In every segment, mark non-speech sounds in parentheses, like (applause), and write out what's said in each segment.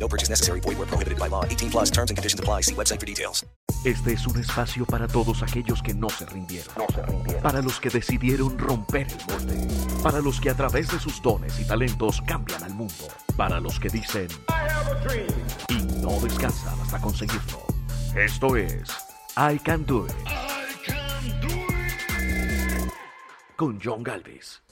No purchase necessary. Void where prohibited by law. 18 plus terms and conditions apply. See website for details. Este es un espacio para todos aquellos que no se rindieron. Para los que decidieron romper el molde. Para los que a través de sus dones y talentos cambian al mundo. Para los que dicen y no descansan hasta conseguirlo. Esto es I Can Do It. Con John Galvez.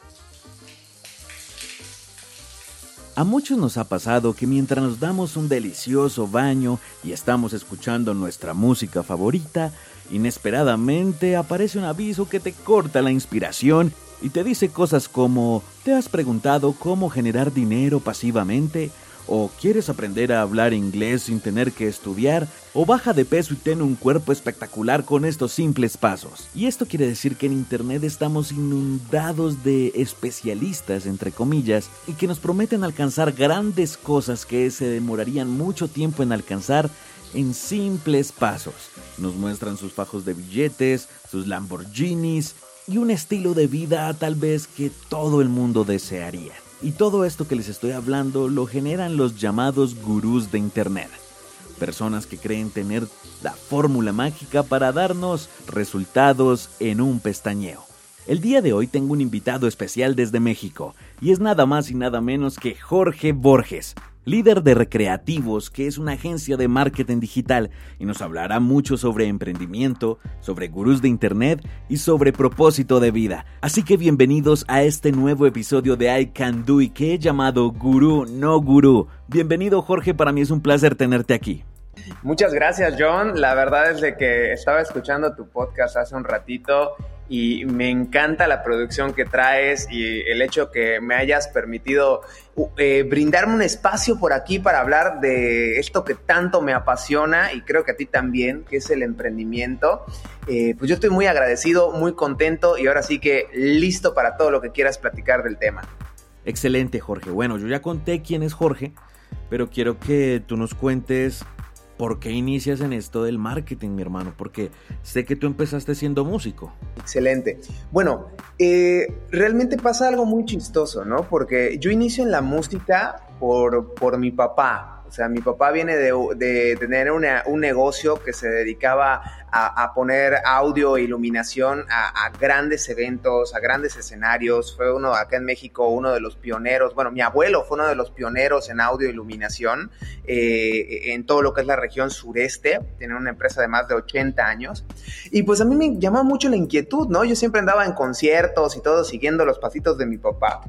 A muchos nos ha pasado que mientras nos damos un delicioso baño y estamos escuchando nuestra música favorita, inesperadamente aparece un aviso que te corta la inspiración y te dice cosas como ¿te has preguntado cómo generar dinero pasivamente? ¿O quieres aprender a hablar inglés sin tener que estudiar? ¿O baja de peso y ten un cuerpo espectacular con estos simples pasos? Y esto quiere decir que en Internet estamos inundados de especialistas, entre comillas, y que nos prometen alcanzar grandes cosas que se demorarían mucho tiempo en alcanzar en simples pasos. Nos muestran sus fajos de billetes, sus Lamborghinis y un estilo de vida tal vez que todo el mundo desearía. Y todo esto que les estoy hablando lo generan los llamados gurús de Internet. Personas que creen tener la fórmula mágica para darnos resultados en un pestañeo. El día de hoy tengo un invitado especial desde México, y es nada más y nada menos que Jorge Borges, líder de Recreativos, que es una agencia de marketing digital, y nos hablará mucho sobre emprendimiento, sobre gurús de Internet y sobre propósito de vida. Así que bienvenidos a este nuevo episodio de I Can Do y que he llamado Gurú, no Gurú. Bienvenido Jorge, para mí es un placer tenerte aquí. Muchas gracias John, la verdad es de que estaba escuchando tu podcast hace un ratito y me encanta la producción que traes y el hecho que me hayas permitido eh, brindarme un espacio por aquí para hablar de esto que tanto me apasiona y creo que a ti también, que es el emprendimiento. Eh, pues yo estoy muy agradecido, muy contento y ahora sí que listo para todo lo que quieras platicar del tema. Excelente Jorge. Bueno, yo ya conté quién es Jorge, pero quiero que tú nos cuentes ¿Por qué inicias en esto del marketing, mi hermano? Porque sé que tú empezaste siendo músico. Excelente. Bueno, eh, realmente pasa algo muy chistoso, ¿no? Porque yo inicio en la música por, por mi papá. O sea, mi papá viene de, tener un negocio que se dedicaba a, poner audio e iluminación a, grandes eventos, a grandes escenarios. Fue uno acá en México, uno de los pioneros. Bueno, mi abuelo fue uno de los pioneros en audio e iluminación eh, en todo lo que es la región sureste. Tiene una empresa de más de 80 años. Y pues a mí me llamaba mucho la inquietud, ¿no? Yo siempre andaba en conciertos y todo siguiendo los pasitos de mi papá.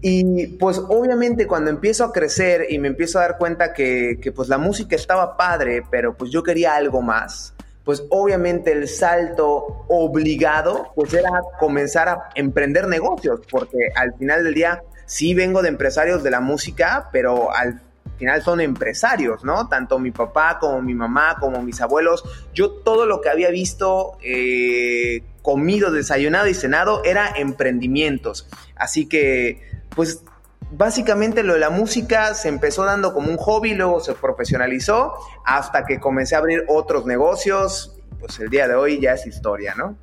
Y pues obviamente cuando empiezo a crecer y me empiezo a dar cuenta que, pues la música estaba padre, pero pues yo quería algo más, pues obviamente el salto obligado pues era comenzar a emprender negocios, porque al final del día sí vengo de empresarios de la música, pero al final son empresarios, ¿no? Tanto mi papá como mi mamá, como mis abuelos, yo todo lo que había visto, eh, comido, desayunado y cenado era emprendimientos. Así que pues básicamente lo de la música se empezó dando como un hobby, luego se profesionalizó hasta que comencé a abrir otros negocios. Pues el día de hoy ya es historia, ¿no?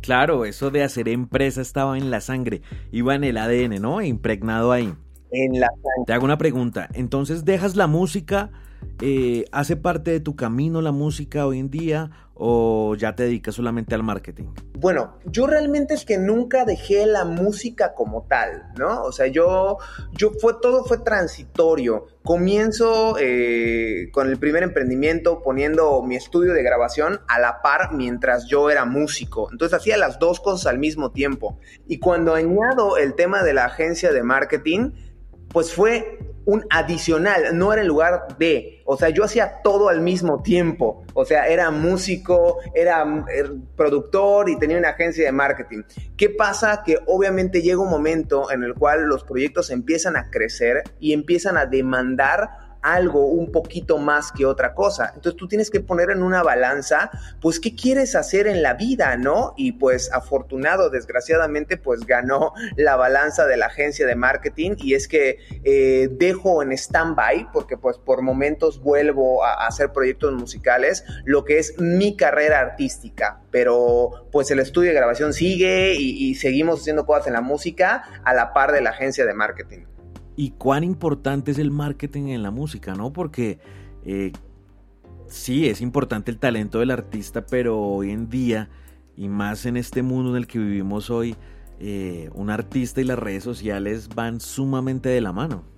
Claro, eso de hacer empresa estaba en la sangre, iba en el ADN, ¿no? Impregnado ahí. En la sangre. Te hago una pregunta, entonces dejas la música, eh, ¿hace parte de tu camino la música hoy en día o ya te dedicas solamente al marketing? Bueno, yo realmente es que nunca dejé la música como tal, ¿no? O sea, yo, yo fue todo fue transitorio. Comienzo eh, con el primer emprendimiento poniendo mi estudio de grabación a la par mientras yo era músico. Entonces hacía las dos cosas al mismo tiempo. Y cuando añado el tema de la agencia de marketing, pues fue un adicional, no era en lugar de, o sea, yo hacía todo al mismo tiempo, o sea, era músico, era er, productor y tenía una agencia de marketing. ¿Qué pasa? Que obviamente llega un momento en el cual los proyectos empiezan a crecer y empiezan a demandar algo un poquito más que otra cosa. Entonces tú tienes que poner en una balanza, pues, ¿qué quieres hacer en la vida, no? Y pues afortunado, desgraciadamente, pues ganó la balanza de la agencia de marketing y es que eh, dejo en stand-by, porque pues por momentos vuelvo a, hacer proyectos musicales, lo que es mi carrera artística, pero pues el estudio de grabación sigue y, y seguimos haciendo cosas en la música a la par de la agencia de marketing y cuán importante es el marketing en la música, ¿no? Porque eh, sí, es importante el talento del artista, pero hoy en día, y más en este mundo en el que vivimos hoy, eh, un artista y las redes sociales van sumamente de la mano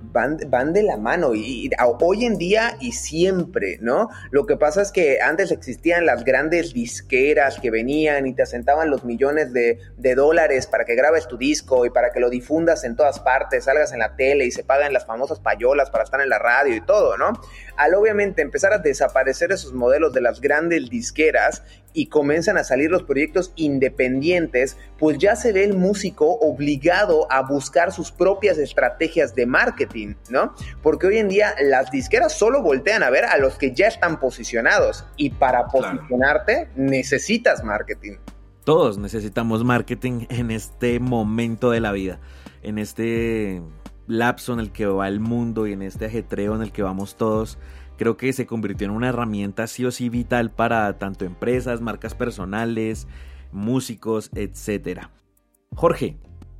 van, de la mano y, hoy en día y siempre, ¿no? Lo que pasa es que antes existían las grandes disqueras que venían y te asentaban los millones de, de dólares para que grabes tu disco y para que lo difundas en todas partes, salgas en la tele y se pagan las famosas payolas para estar en la radio y todo, ¿no? Al obviamente empezar a desaparecer esos modelos de las grandes disqueras y comienzan a salir los proyectos independientes, pues ya se ve el músico obligado a buscar sus propias estrategias de marketing, ¿no? Porque hoy en día las disqueras solo voltean a ver a los que ya están posicionados y para posicionarte necesitas marketing. Todos necesitamos marketing en este momento de la vida, en este lapso en el que va el mundo y en este ajetreo en el que vamos todos creo que se convirtió en una herramienta sí o sí vital para tanto empresas, marcas personales, músicos, etc. Jorge,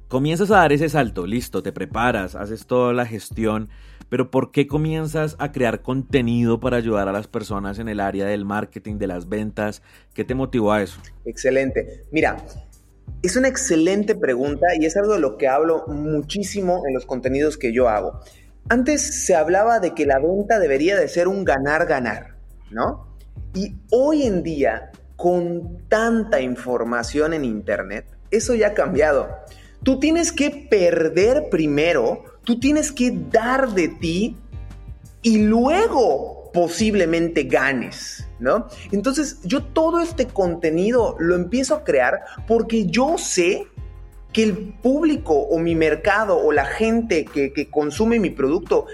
comienzas a dar ese salto, listo, te preparas, haces toda la gestión, pero ¿por qué comienzas a crear contenido para ayudar a las personas en el área del marketing, de las ventas? ¿Qué te motivó a eso? Excelente. Mira, es una excelente pregunta y es algo de lo que hablo muchísimo en los contenidos que yo hago. Antes se hablaba de que la venta debería de ser un ganar-ganar, ¿no? Y hoy en día, con tanta información en Internet, eso ya ha cambiado. Tú tienes que perder primero, tú tienes que dar de ti y luego posiblemente ganes, ¿no? Entonces yo todo este contenido lo empiezo a crear porque yo sé que el público o mi mercado o la gente que, consume mi producto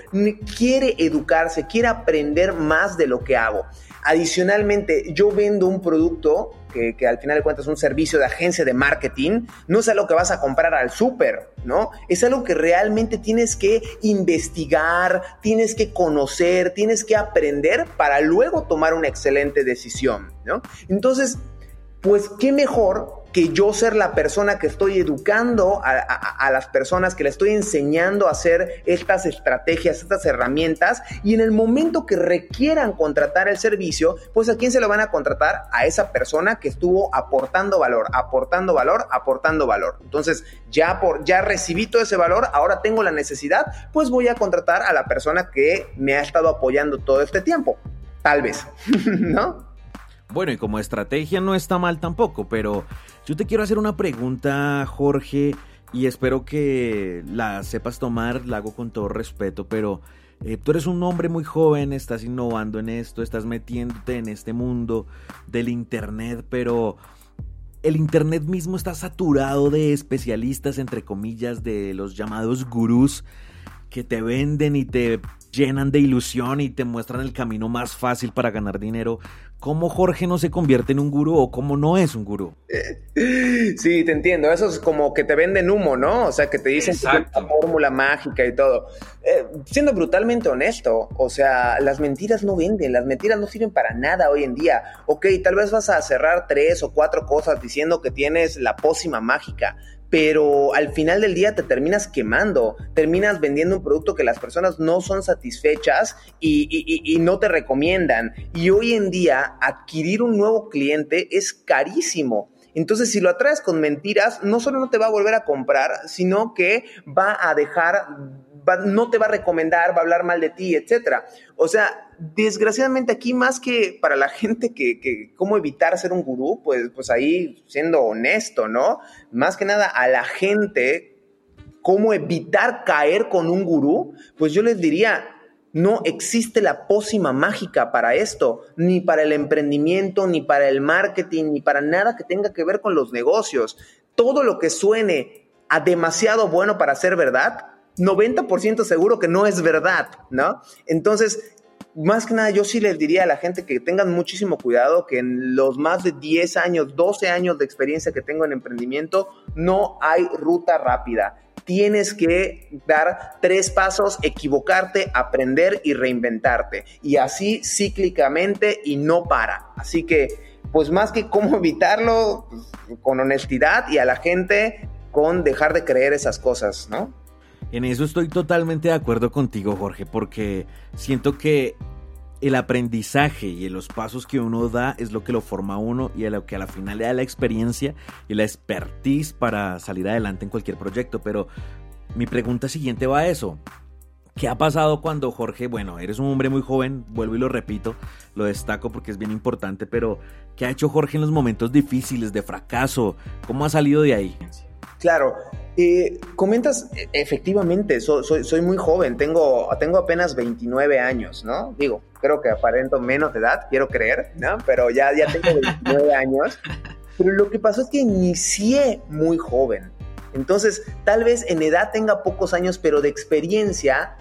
quiere educarse, quiere aprender más de lo que hago. Adicionalmente, yo vendo un producto que, al final de cuentas es un servicio de agencia de marketing, no es algo que vas a comprar al súper, ¿no? Es algo que realmente tienes que investigar, tienes que conocer, tienes que aprender para luego tomar una excelente decisión, ¿no? Entonces, pues qué mejor que yo ser la persona que estoy educando a, las personas, que le estoy enseñando a hacer estas estrategias, estas herramientas, y en el momento que requieran contratar el servicio, pues a quién se lo van a contratar? A esa persona que estuvo aportando valor, aportando valor, aportando valor. Entonces, ya, por, ya recibí todo ese valor, ahora tengo la necesidad, pues voy a contratar a la persona que me ha estado apoyando todo este tiempo. Tal vez, (laughs) ¿no? Bueno, y como estrategia no está mal tampoco, pero yo te quiero hacer una pregunta, Jorge, y espero que la sepas tomar, la hago con todo respeto, pero eh, tú eres un hombre muy joven, estás innovando en esto, estás metiéndote en este mundo del Internet, pero el Internet mismo está saturado de especialistas, entre comillas, de los llamados gurús que te venden y te llenan de ilusión y te muestran el camino más fácil para ganar dinero. ¿Cómo Jorge no se convierte en un gurú o cómo no es un gurú? (laughs) Sí, te entiendo. Eso es como que te venden humo, ¿no? O sea, que te dicen la fórmula mágica y todo. Eh, siendo brutalmente honesto, o sea, las mentiras no venden, las mentiras no sirven para nada hoy en día. Ok, tal vez vas a cerrar tres o cuatro cosas diciendo que tienes la pócima mágica, pero al final del día te terminas quemando, terminas vendiendo un producto que las personas no son satisfechas y, no te recomiendan. Y hoy en día adquirir un nuevo cliente es carísimo. Entonces, si lo atraes con mentiras, no solo no te va a volver a comprar, sino que va a dejar no te va a recomendar, va a hablar mal de ti, etcétera. O sea, desgraciadamente aquí más que para la (laughs) gente que, cómo evitar ser un gurú, pues, pues ahí siendo honesto, ¿no? Más que nada a la gente, cómo evitar caer con un gurú, pues yo les diría, no existe la pócima mágica para esto, ni para el emprendimiento, ni para el marketing, ni para nada que tenga que ver con los negocios. Todo lo que suene a demasiado bueno para ser verdad, 90% seguro que no es verdad, ¿no? Entonces, más que nada, yo sí les diría a la gente que tengan muchísimo cuidado, que en los más de 10 años, 12 años de experiencia que tengo en emprendimiento, no hay ruta rápida. Tienes que dar tres pasos, equivocarte, aprender y reinventarte. Y así cíclicamente y no para. Así que, pues más que cómo (laughs) evitarlo, pues, con honestidad y a la gente con dejar de creer esas cosas, ¿no? En eso estoy totalmente de acuerdo contigo, Jorge, porque siento que el aprendizaje y los pasos que uno da es lo que lo forma uno y a lo que a la final le da la experiencia y la expertise para salir adelante en cualquier proyecto. Pero mi pregunta siguiente va a eso. ¿Qué ha pasado cuando Jorge, bueno, eres un hombre muy joven, vuelvo y lo repito, lo destaco porque es bien importante, pero ¿qué ha hecho Jorge en los momentos difíciles de fracaso? ¿Cómo ha salido de ahí? Claro, eh, comentas, e, efectivamente, soy, soy, muy joven, tengo, tengo apenas 29 años, ¿no? Digo, creo que aparento menos de edad, quiero creer, ¿no? Pero ya, ya tengo (laughs) 29 años. Pero lo que pasó es que inicié muy joven. Entonces, tal vez en edad tenga pocos años, pero de experiencia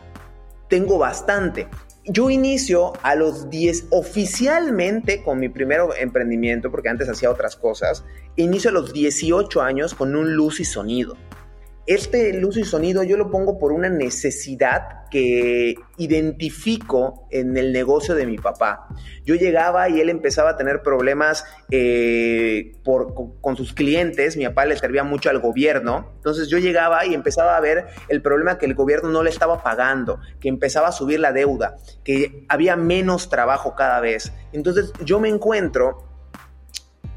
tengo bastante yo inicio a los 10 oficialmente con mi primer emprendimiento, porque antes hacía otras cosas, inicio a los 18 años con un luz y sonido. Este luz y sonido yo lo pongo por una necesidad que identifico en el negocio de mi papá. Yo llegaba y él empezaba a tener problemas eh, con, sus clientes, mi papá le servía mucho al gobierno, entonces yo llegaba y empezaba a ver el problema que el gobierno no le estaba pagando, que empezaba a subir la deuda, que había menos trabajo cada vez. Entonces yo me encuentro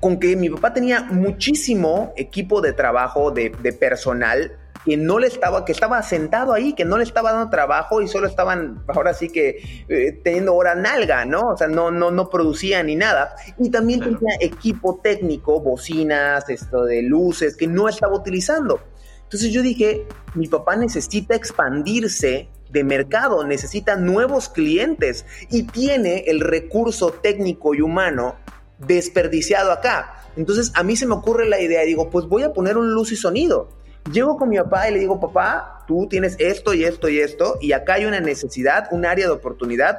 con que mi papá tenía muchísimo equipo de trabajo, de, personal, que no le estaba, que estaba sentado ahí, que no le estaba dando trabajo y solo estaban, ahora sí que eh, teniendo hora nalga, ¿no? O sea, no, no, no producía ni nada. Y también tenía equipo técnico, bocinas, esto de luces, que no estaba utilizando. Entonces yo dije, mi papá necesita expandirse de mercado, necesita nuevos clientes y tiene el recurso técnico y humano desperdiciado acá. Entonces a mí se me ocurre la idea, digo, pues voy a poner un luz y sonido. Llego con mi papá y le digo, papá, tú tienes esto y esto y esto, y acá hay una necesidad, un área de oportunidad.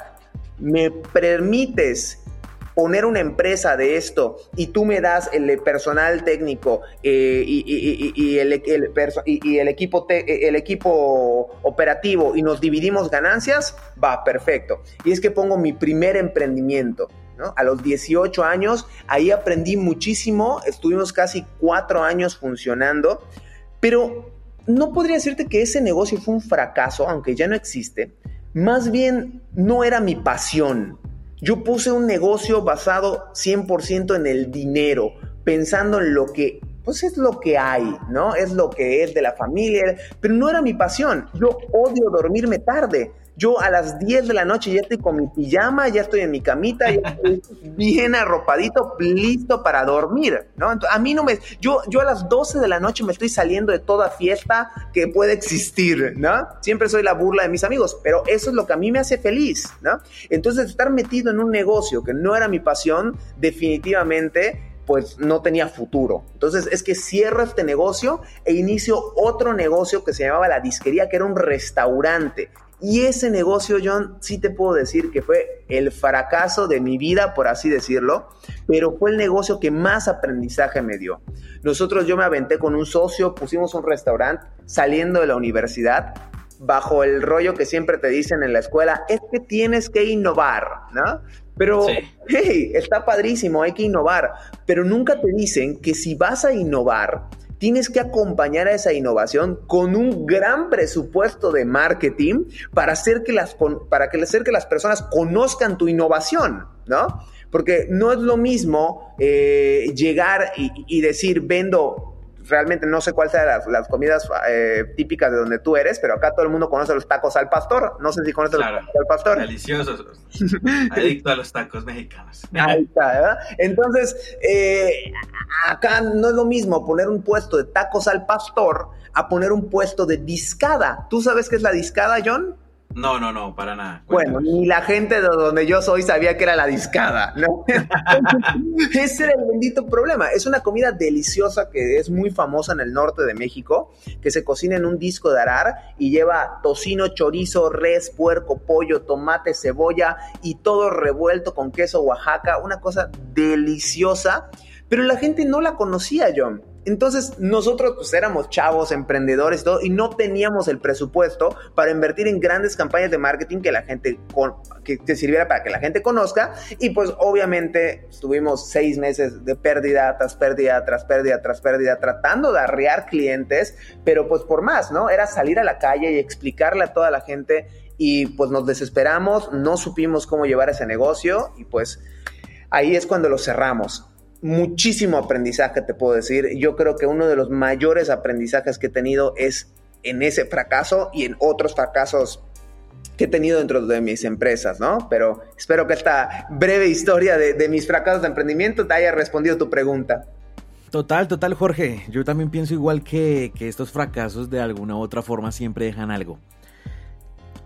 ¿Me permites poner una empresa de esto y tú me das el personal técnico y, el, equipo el equipo operativo y nos dividimos ganancias, va, perfecto. Y es que pongo mi primer emprendimiento. A los 18 años, ahí aprendí muchísimo, estuvimos casi cuatro años funcionando, pero no podría decirte que ese negocio fue un fracaso, aunque ya no existe, más bien no era mi pasión. Yo puse un negocio basado 100% en el dinero, pensando en lo que pues es lo que hay, ¿no? Es lo que es de la familia, pero no era mi pasión. Yo odio dormirme tarde. Yo a las 10 de la noche ya estoy con mi pijama, ya estoy en mi camita, ya (laughs) estoy bien arropadito, listo para dormir, ¿no? a mí no me... Yo, yo a las 12 de la noche me estoy saliendo de toda fiesta que puede existir, ¿no? Siempre soy la burla de mis amigos, pero eso es lo que a mí me hace feliz, ¿no? Entonces estar metido en un negocio que no era mi pasión, definitivamente pues no tenía futuro. Entonces es que cierro este negocio e inicio otro negocio que se llamaba la disquería, que era un restaurante. Y ese negocio, John, sí te puedo decir que fue el fracaso de mi vida, por así decirlo, pero fue el negocio que más aprendizaje me dio. Nosotros, yo me aventé con un socio, pusimos un restaurante saliendo de la universidad, bajo el rollo que siempre te dicen en la escuela, es que tienes que innovar, ¿no? Pero, hey, está padrísimo, hay que innovar, pero nunca te dicen que si vas a innovar, tienes que acompañar a esa innovación con un gran presupuesto de marketing para hacer que las, para que, las personas conozcan tu innovación, ¿no? Porque no es lo mismo eh, llegar y decir, vendo realmente no sé cuáles sean las, comidas eh, típicas de donde tú eres, pero acá todo el mundo conoce los tacos al pastor. No sé si conoces los tacos al pastor. Deliciosos. (laughs) Adicto a los tacos mexicanos. Ahí está, ¿verdad? Entonces, eh, acá no es lo mismo poner un puesto de tacos al pastor a poner un puesto de discada. ¿Tú sabes qué es la discada, John? No, no, no, para nada. Bueno, ni la gente de donde yo soy sabía que era la discada, ¿no? (laughs) Ese era el bendito problema. Es una comida deliciosa que es muy famosa en el norte de México, que se cocina en un disco de arar y lleva tocino, chorizo, res, puerco, pollo, tomate, cebolla y todo revuelto con queso Oaxaca. Una cosa deliciosa, pero la gente no la conocía, John. Entonces nosotros pues éramos chavos, emprendedores y todo, y no teníamos el presupuesto para invertir en grandes campañas de marketing que la gente, que, que sirviera para que la gente conozca. Y pues obviamente estuvimos seis meses de pérdida tras pérdida, tras pérdida, tras pérdida, tratando de arrear clientes, pero pues por más, ¿no? Era salir a la calle y explicarle a toda la gente y pues nos desesperamos, no supimos cómo llevar ese negocio y pues ahí es cuando lo cerramos muchísimo aprendizaje, te puedo decir. Yo creo que uno de los mayores aprendizajes que he tenido es en ese fracaso y en otros fracasos que he tenido dentro de mis empresas, ¿no? Pero espero que esta breve historia de, mis fracasos de emprendimiento te haya respondido tu pregunta. Total, total, Jorge. Yo también pienso igual que, estos fracasos de alguna u otra forma siempre dejan algo.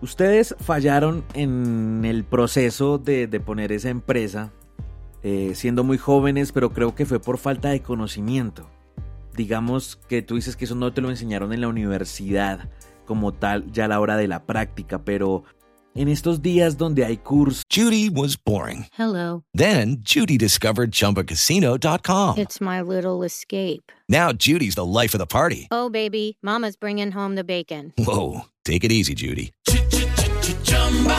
Ustedes fallaron en el proceso de, de poner esa empresa eh, siendo muy jóvenes, pero creo que fue por falta de conocimiento. Digamos que tú dices que eso no te lo enseñaron en la universidad como tal, ya a la hora de la práctica, pero en estos días donde hay cursos. Judy was boring. Hello. Then Judy discovered chumbacasino.com. It's my little escape. Now Judy's the life of the party. Oh, baby, Mama's bringing home the bacon. Whoa. Take it easy, Judy.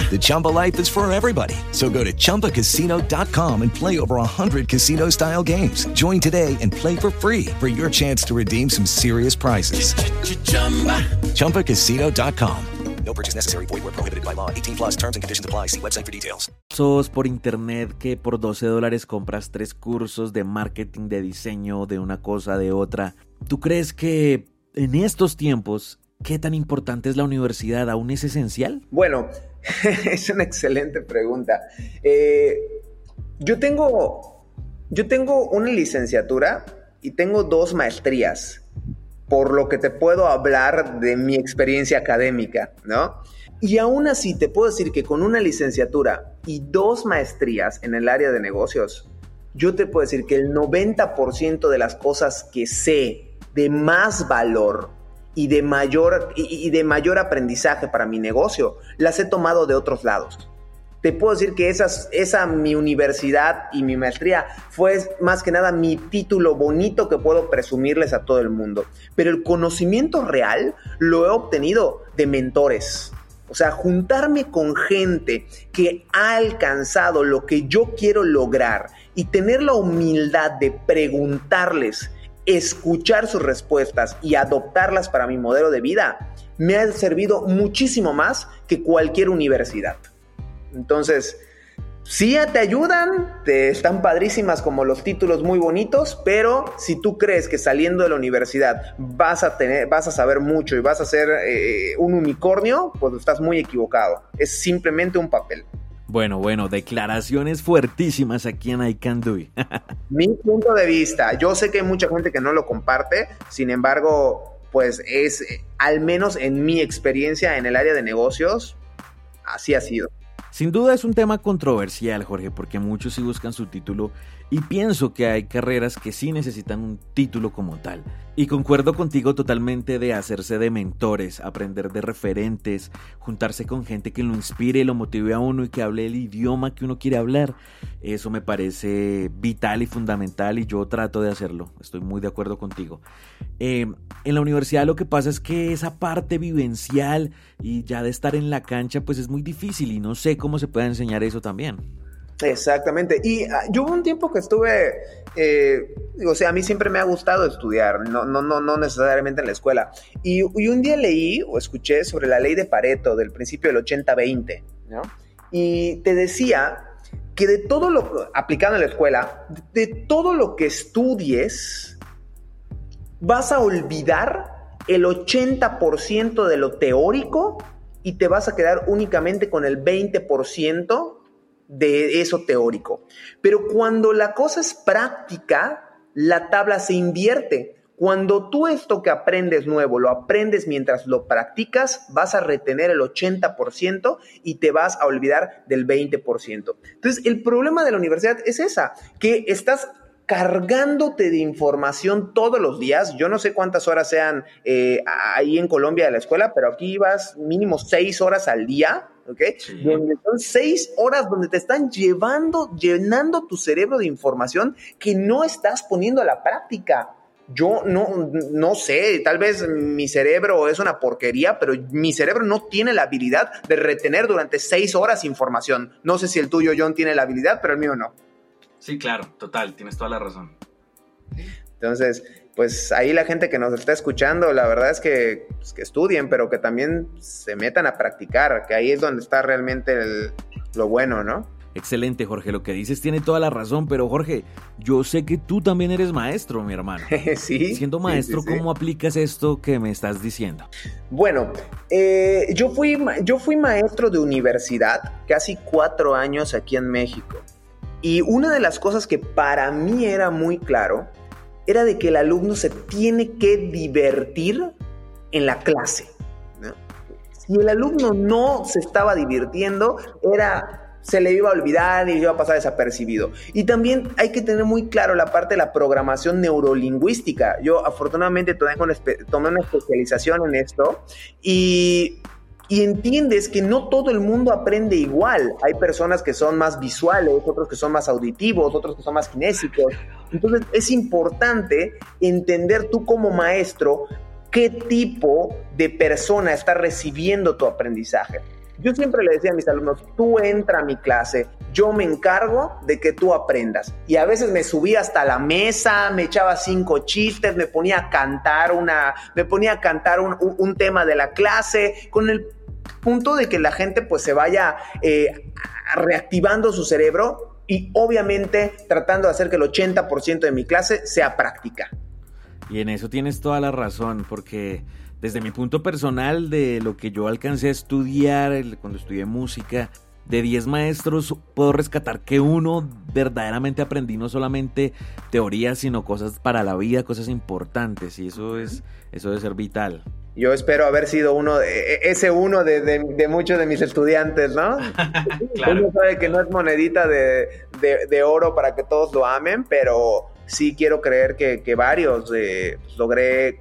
The Chumba life is for everybody. So go to ChumbaCasino.com and play over 100 casino style games. Join today and play for free for your chance to redeem some serious prizes. Ch-ch-chumba. ChumbaCasino.com. No purchase necessary. Void where prohibited by law. 18 plus terms and conditions apply. See website for details. Por internet que por 12 dólares compras tres cursos de marketing, de diseño, de una cosa, de otra. ¿Tú crees que en estos tiempos ¿Qué tan importante es la universidad? ¿Aún es esencial? Bueno, (laughs) es una excelente pregunta. Eh, yo, tengo, yo tengo una licenciatura y tengo dos maestrías, por lo que te puedo hablar de mi experiencia académica, ¿no? Y aún así te puedo decir que con una licenciatura y dos maestrías en el área de negocios, yo te puedo decir que el 90% de las cosas que sé de más valor y de mayor, y, de mayor aprendizaje para mi negocio, las he tomado de otros lados. Te puedo decir que esas, esa mi universidad y mi maestría fue más que nada mi título bonito que puedo presumirles a todo el mundo. Pero el conocimiento real lo he obtenido de mentores. O sea, juntarme con gente que ha alcanzado lo que yo quiero lograr y tener la humildad de preguntarles escuchar sus respuestas y adoptarlas para mi modelo de vida me ha servido muchísimo más que cualquier universidad. Entonces, sí te ayudan, te están padrísimas como los títulos muy bonitos, pero si tú crees que saliendo de la universidad vas a tener, vas a saber mucho y vas a ser eh, un unicornio, pues estás muy equivocado. Es simplemente un papel. Bueno, bueno, declaraciones fuertísimas aquí en I Can Do It. (laughs) Mi punto de vista, yo sé que hay mucha gente que no lo comparte, sin embargo, pues es, al menos en mi experiencia en el área de negocios, así ha sido. Sin duda es un tema controversial, Jorge, porque muchos sí buscan su título y pienso que hay carreras que sí necesitan un título como tal. Y concuerdo contigo totalmente de hacerse de mentores, aprender de referentes, juntarse con gente que lo inspire, lo motive a uno y que hable el idioma que uno quiere hablar. Eso me parece vital y fundamental y yo trato de hacerlo. Estoy muy de acuerdo contigo. Eh, en la universidad lo que pasa es que esa parte vivencial y ya de estar en la cancha pues es muy difícil y no sé cómo se puede enseñar eso también. Exactamente. Y ah, yo hubo un tiempo que estuve, eh, o sea, a mí siempre me ha gustado estudiar, no, no, no, no necesariamente en la escuela. Y, un día leí o escuché sobre la ley de Pareto del principio del 80-20, ¿no? Y te decía que de todo lo, aplicado en la escuela, de todo lo que estudies, vas a olvidar el 80% de lo teórico y te vas a quedar únicamente con el 20% de eso teórico. Pero cuando la cosa es práctica, la tabla se invierte. Cuando tú esto que aprendes nuevo lo aprendes mientras lo practicas, vas a retener el 80% y te vas a olvidar del 20%. Entonces, el problema de la universidad es esa, que estás cargándote de información todos los días. Yo no sé cuántas horas sean eh, ahí en Colombia de la escuela, pero aquí vas mínimo seis horas al día, ¿ok? Donde son seis horas donde te están llevando, llenando tu cerebro de información que no estás poniendo a la práctica. Yo no, no sé, tal vez mi cerebro es una porquería, pero mi cerebro no tiene la habilidad de retener durante seis horas información. No sé si el tuyo, John, tiene la habilidad, pero el mío no. Sí, claro, total, tienes toda la razón. Entonces, pues ahí la gente que nos está escuchando, la verdad es que, pues, que estudien, pero que también se metan a practicar, que ahí es donde está realmente lo bueno, ¿no? Excelente, Jorge. Lo que dices tiene toda la razón, pero Jorge, yo sé que tú también eres maestro, mi hermano. (laughs) sí. Siendo maestro, ¿cómo aplicas esto que me estás diciendo? Bueno, eh, yo, fui, yo fui maestro de universidad casi cuatro años aquí en México. Y una de las cosas que para mí era muy claro era de que el alumno se tiene que divertir en la clase. Si el alumno no se estaba divirtiendo, era se le iba a olvidar y iba a pasar desapercibido. Y también hay que tener muy claro la parte de la programación neurolingüística. Yo afortunadamente tomé una especialización en esto y y entiendes que no todo el mundo aprende igual. Hay personas que son más visuales, otros que son más auditivos, otros que son más kinésicos. Entonces es importante entender tú como maestro qué tipo de persona está recibiendo tu aprendizaje. Yo siempre le decía a mis alumnos, tú entra a mi clase, yo me encargo de que tú aprendas. Y a veces me subía hasta la mesa, me echaba cinco chistes, me ponía a cantar una, me ponía a cantar un, un tema de la clase con el punto de que la gente pues se vaya eh, reactivando su cerebro y obviamente tratando de hacer que el 80% de mi clase sea práctica. Y en eso tienes toda la razón, porque desde mi punto personal de lo que yo alcancé a estudiar cuando estudié música, de 10 maestros puedo rescatar que uno verdaderamente aprendí no solamente teoría, sino cosas para la vida, cosas importantes, y eso es eso debe ser vital. Yo espero haber sido uno, de, e, e, ese uno de, muchos de mis estudiantes, ¿no? (laughs) claro. Uno sabe que no es monedita de, oro para que todos lo amen, pero sí quiero creer que, varios eh, logré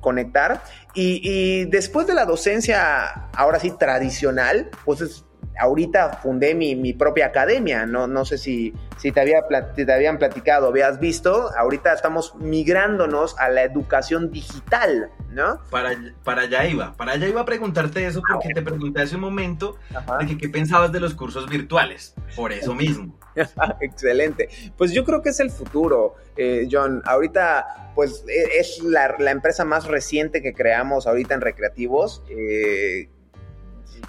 conectar. Y, y, después de la docencia, ahora sí, tradicional, pues es ahorita fundé mi, propia academia, no, no sé si, si te, había, te habían platicado, habías visto, ahorita estamos migrándonos a la educación digital, ¿no? Para, para allá iba, para allá iba a preguntarte eso porque te pregunté hace un momento de que qué pensabas de los cursos virtuales, por eso (laughs) mismo. (laughs) Excelente. Pues yo creo que es el futuro, eh, John. Ahorita, pues e, es la, la, empresa más reciente que creamos ahorita en recreativos. Eh,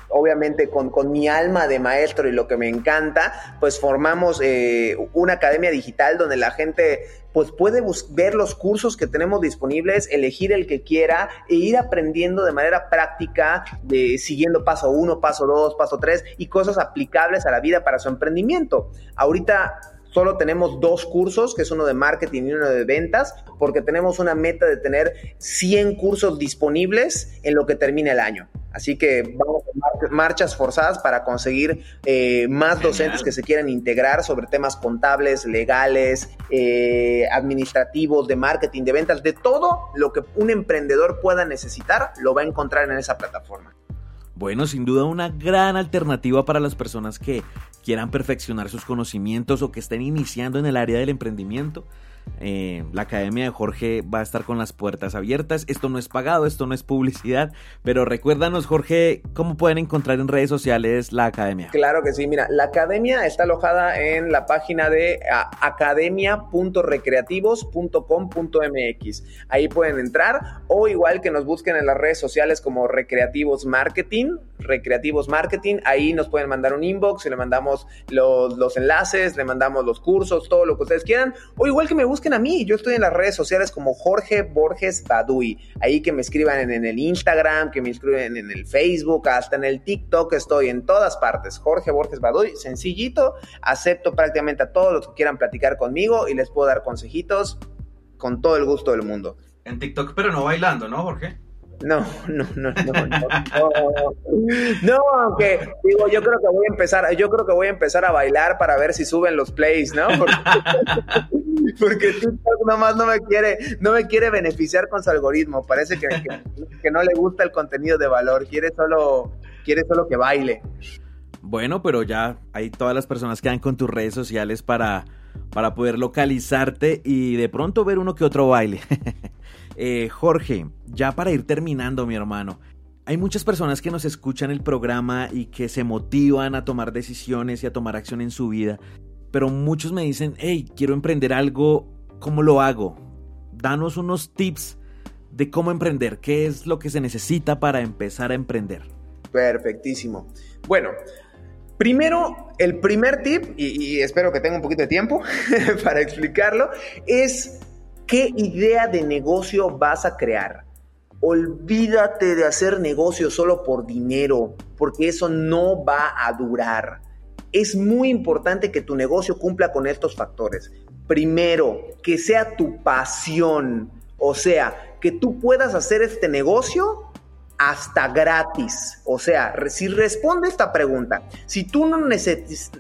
obviamente con, mi alma de maestro y lo que me encanta, pues formamos eh, una academia digital donde la gente pues puede ver los cursos que tenemos disponibles, elegir el que quiera e ir aprendiendo de manera práctica, siguiendo paso uno, paso dos, paso tres y cosas aplicables a la vida para su emprendimiento. Ahorita Solo tenemos dos cursos, que es uno de marketing y uno de ventas, porque tenemos una meta de tener 100 cursos disponibles en lo que termine el año. Así que vamos a marchas forzadas para conseguir eh, más docentes que se quieran integrar sobre temas contables, legales, eh, administrativos, de marketing, de ventas, de todo lo que un emprendedor pueda necesitar, lo va a encontrar en esa plataforma. Bueno, sin duda una gran alternativa para las personas que quieran perfeccionar sus conocimientos o que estén iniciando en el área del emprendimiento. Eh, la Academia de Jorge va a estar con las puertas abiertas. Esto no es pagado, esto no es publicidad, pero recuérdanos, Jorge, cómo pueden encontrar en redes sociales la Academia. Claro que sí, mira, la Academia está alojada en la página de academia.recreativos.com.mx. Ahí pueden entrar o igual que nos busquen en las redes sociales como Recreativos Marketing, Recreativos Marketing, ahí nos pueden mandar un inbox y le mandamos los, los enlaces, le mandamos los cursos, todo lo que ustedes quieran, o igual que me busquen a mí. Yo estoy en las redes sociales como Jorge Borges Badui. Ahí que me escriban en, el Instagram, que me escriben en el Facebook, hasta en el TikTok estoy en todas partes. Jorge Borges Badui, sencillito. Acepto prácticamente a todos los que quieran platicar conmigo y les puedo dar consejitos con todo el gusto del mundo. En TikTok, pero no bailando, ¿no, Jorge? No, no, no, no, no, no, aunque digo, yo creo que voy a empezar, yo creo que voy a empezar a bailar para ver si suben los plays, ¿no? Porque, (laughs) TikTok nomás no me quiere, no me quiere beneficiar con su algoritmo. Parece que, que, no le gusta el contenido de valor, quiere solo, quiere solo que baile. Bueno, pero ya hay todas las personas que dan con tus redes sociales para, para poder localizarte y de pronto ver uno que otro baile. (laughs) Eh, Jorge, ya para ir terminando, mi hermano, hay muchas personas que nos escuchan el programa y que se motivan a tomar decisiones y a tomar acción en su vida, pero muchos me dicen, hey, quiero emprender algo, ¿cómo lo hago? Danos unos tips de cómo emprender, qué es lo que se necesita para empezar a emprender. Perfectísimo. Bueno, primero, el primer tip, y, espero que tenga un poquito de tiempo (laughs) para explicarlo, es ¿Qué idea de negocio vas a crear? Olvídate de hacer negocio solo por dinero, porque eso no va a durar. Es muy importante que tu negocio cumpla con estos factores. Primero, que sea tu pasión, o sea, que tú puedas hacer este negocio hasta gratis. O sea, si responde esta pregunta, si tú, no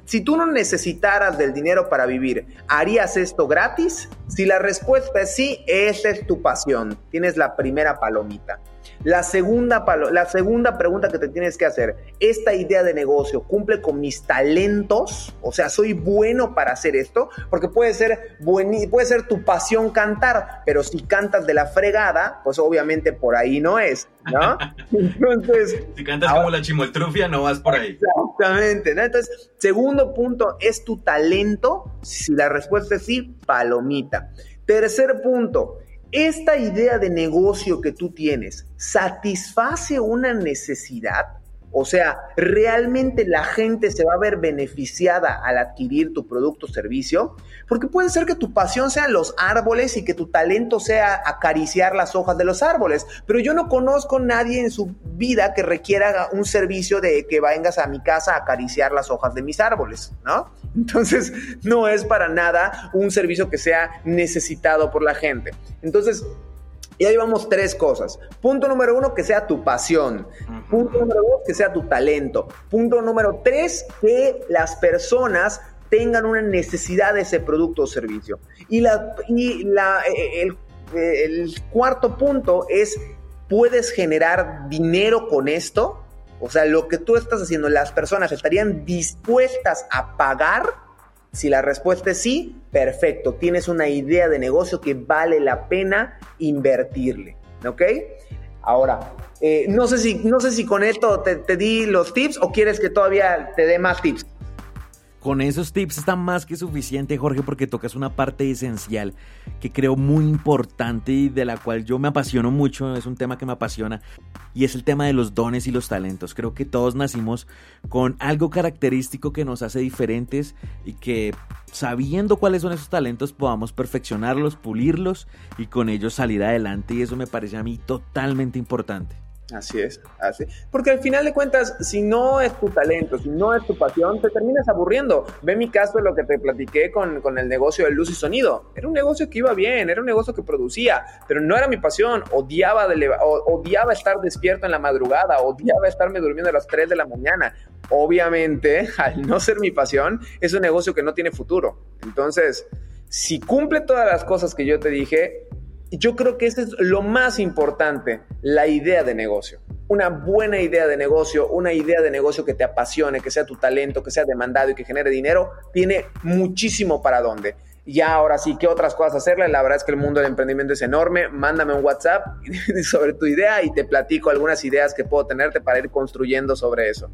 si tú no necesitaras del dinero para vivir, ¿harías esto gratis? Si la respuesta es sí, esa es tu pasión. Tienes la primera palomita. La segunda, la segunda pregunta que te tienes que hacer, ¿esta idea de negocio cumple con mis talentos? O sea, ¿soy bueno para hacer esto? Porque puede ser, puede ser tu pasión cantar, pero si cantas de la fregada, pues obviamente por ahí no es, ¿no? (laughs) Entonces... si cantas como la chimoltrufia, no vas por ahí. Exactamente, ¿no? Entonces, segundo punto, ¿es tu talento? Si la respuesta es sí, palomita. Tercer punto, esta idea de negocio que tú tienes satisface una necesidad o sea, realmente la gente se va a ver beneficiada al adquirir tu producto o servicio, porque puede ser que tu pasión sean los árboles y que tu talento sea acariciar las hojas de los árboles, pero yo no conozco a nadie en su vida que requiera un servicio de que vengas a mi casa a acariciar las hojas de mis árboles, ¿no? Entonces, (laughs) no es para nada un servicio que sea necesitado por la gente. Entonces, y ahí vamos tres cosas. Punto número uno, que sea tu pasión. Punto número dos, que sea tu talento. Punto número tres, que las personas tengan una necesidad de ese producto o servicio. Y, la, y la, eh, el, el cuarto punto es, ¿puedes generar dinero con esto? O sea, lo que tú estás haciendo, las personas estarían dispuestas a pagar si la respuesta es sí, perfecto, tienes una idea de negocio que vale la pena invertirle, ¿ok? Ahora, eh, no, sé si, no sé si con esto te, te di los tips o quieres que todavía te dé más tips. Con esos tips está más que suficiente, Jorge, porque tocas una parte esencial que creo muy importante y de la cual yo me apasiono mucho, es un tema que me apasiona, y es el tema de los dones y los talentos. Creo que todos nacimos con algo característico que nos hace diferentes y que sabiendo cuáles son esos talentos podamos perfeccionarlos, pulirlos y con ellos salir adelante, y eso me parece a mí totalmente importante. Así es, así. Porque al final de cuentas, si no es tu talento, si no es tu pasión, te terminas aburriendo. Ve mi caso de lo que te platiqué con, con, el negocio de luz y sonido. Era un negocio que iba bien, era un negocio que producía, pero no era mi pasión. Odiaba, de, odiaba estar despierto en la madrugada, odiaba estarme durmiendo a las 3 de la mañana. Obviamente, (laughs) al no ser mi pasión, es un negocio que no tiene futuro. Entonces, si cumple todas las cosas que yo te dije, yo creo que eso es lo más importante, la idea de negocio. Una buena idea de negocio, una idea de negocio que te apasione, que sea tu talento, que sea demandado y que genere dinero, tiene muchísimo para dónde. Ya ahora sí, ¿qué otras cosas hacerle? La verdad es que el mundo del emprendimiento es enorme. Mándame un WhatsApp (laughs) sobre tu idea y te platico algunas ideas que puedo tenerte para ir construyendo sobre eso.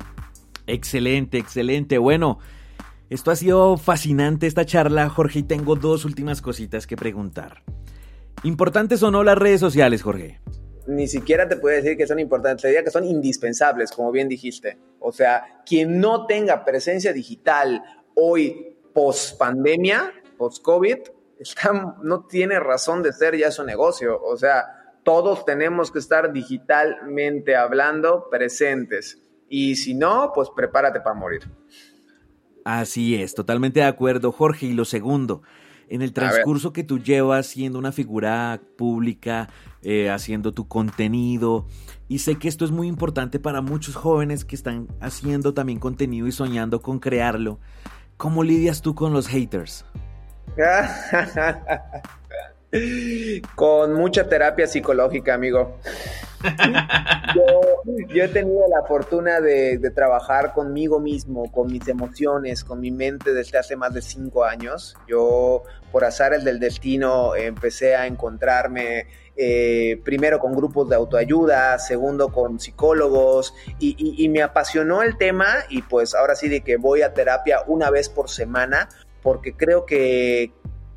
Excelente, excelente. Bueno, esto ha sido fascinante esta charla, Jorge, y tengo dos últimas cositas que preguntar. ¿Importantes o no las redes sociales, Jorge? Ni siquiera te puedo decir que son importantes, te diría que son indispensables, como bien dijiste. O sea, quien no tenga presencia digital hoy post pandemia, post COVID, no tiene razón de ser ya su negocio. O sea, todos tenemos que estar digitalmente hablando presentes. Y si no, pues prepárate para morir. Así es, totalmente de acuerdo, Jorge. Y lo segundo, En el transcurso que tú llevas siendo una figura pública, eh, haciendo tu contenido, y sé que esto es muy importante para muchos jóvenes que están haciendo también contenido y soñando con crearlo. ¿Cómo lidias tú con los haters? (laughs) con mucha terapia psicológica, amigo. Yo, he tenido la fortuna de, trabajar conmigo mismo, con mis emociones, con mi mente desde hace más de cinco años. Yo, por azares del destino, empecé a encontrarme eh, primero con grupos de autoayuda, segundo con psicólogos y, me apasionó el tema y pues ahora sí de que voy a terapia una vez por semana porque creo que,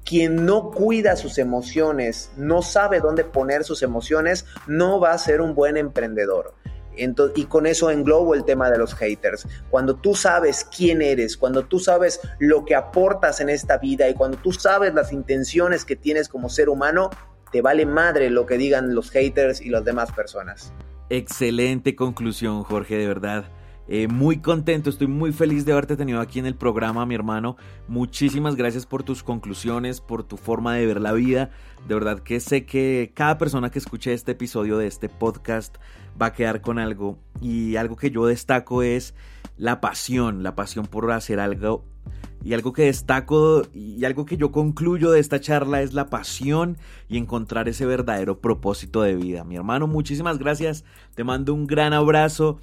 quien no cuida sus emociones, no sabe dónde poner sus emociones, no va a ser un buen emprendedor. y con eso englobo el tema de los haters. Cuando tú sabes quién eres, cuando tú sabes lo que aportas en esta vida y cuando tú sabes las intenciones que tienes como ser humano, te vale madre lo que digan los haters y las demás personas. Excelente conclusión, Jorge, de verdad. Eh, muy contento, estoy muy feliz de haberte tenido aquí en el programa, mi hermano. Muchísimas gracias por tus conclusiones, por tu forma de ver la vida. De verdad que sé que cada persona que escuche este episodio de este podcast va a quedar con algo. Y algo que yo destaco es la pasión, la pasión por hacer algo. Y algo que destaco y algo que yo concluyo de esta charla es la pasión y encontrar ese verdadero propósito de vida. Mi hermano, muchísimas gracias. Te mando un gran abrazo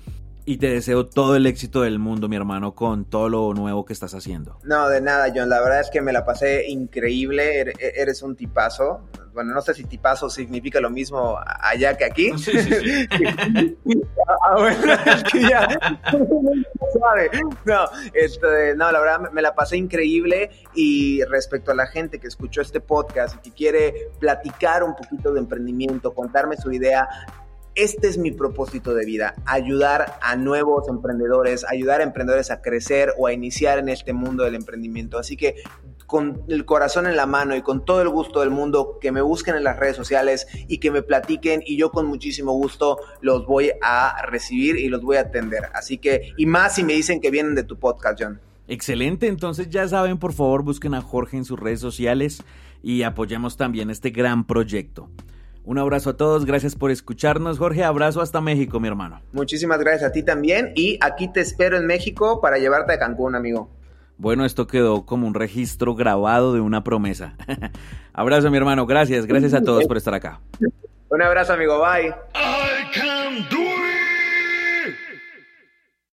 y te deseo todo el éxito del mundo, mi hermano, con todo lo nuevo que estás haciendo. No, de nada, John. La verdad es que me la pasé increíble. Eres un tipazo. Bueno, no sé si tipazo significa lo mismo allá que aquí. Sí, sí, sí. (laughs) ah, bueno, es que ya. (laughs) No, este, no, la verdad me la pasé increíble. Y respecto a la gente que escuchó este podcast y que quiere platicar un poquito de emprendimiento, contarme su idea, este es mi propósito de vida, ayudar a nuevos emprendedores, ayudar a emprendedores a crecer o a iniciar en este mundo del emprendimiento. Así que con el corazón en la mano y con todo el gusto del mundo, que me busquen en las redes sociales y que me platiquen y yo con muchísimo gusto los voy a recibir y los voy a atender. Así que, y más si me dicen que vienen de tu podcast, John. Excelente, entonces ya saben, por favor busquen a Jorge en sus redes sociales y apoyemos también este gran proyecto. Un abrazo a todos, gracias por escucharnos. Jorge, abrazo hasta México, mi hermano. Muchísimas gracias a ti también y aquí te espero en México para llevarte a Cancún, amigo. Bueno, esto quedó como un registro grabado de una promesa. (laughs) abrazo, mi hermano, gracias, gracias a todos por estar acá. Un abrazo, amigo, bye.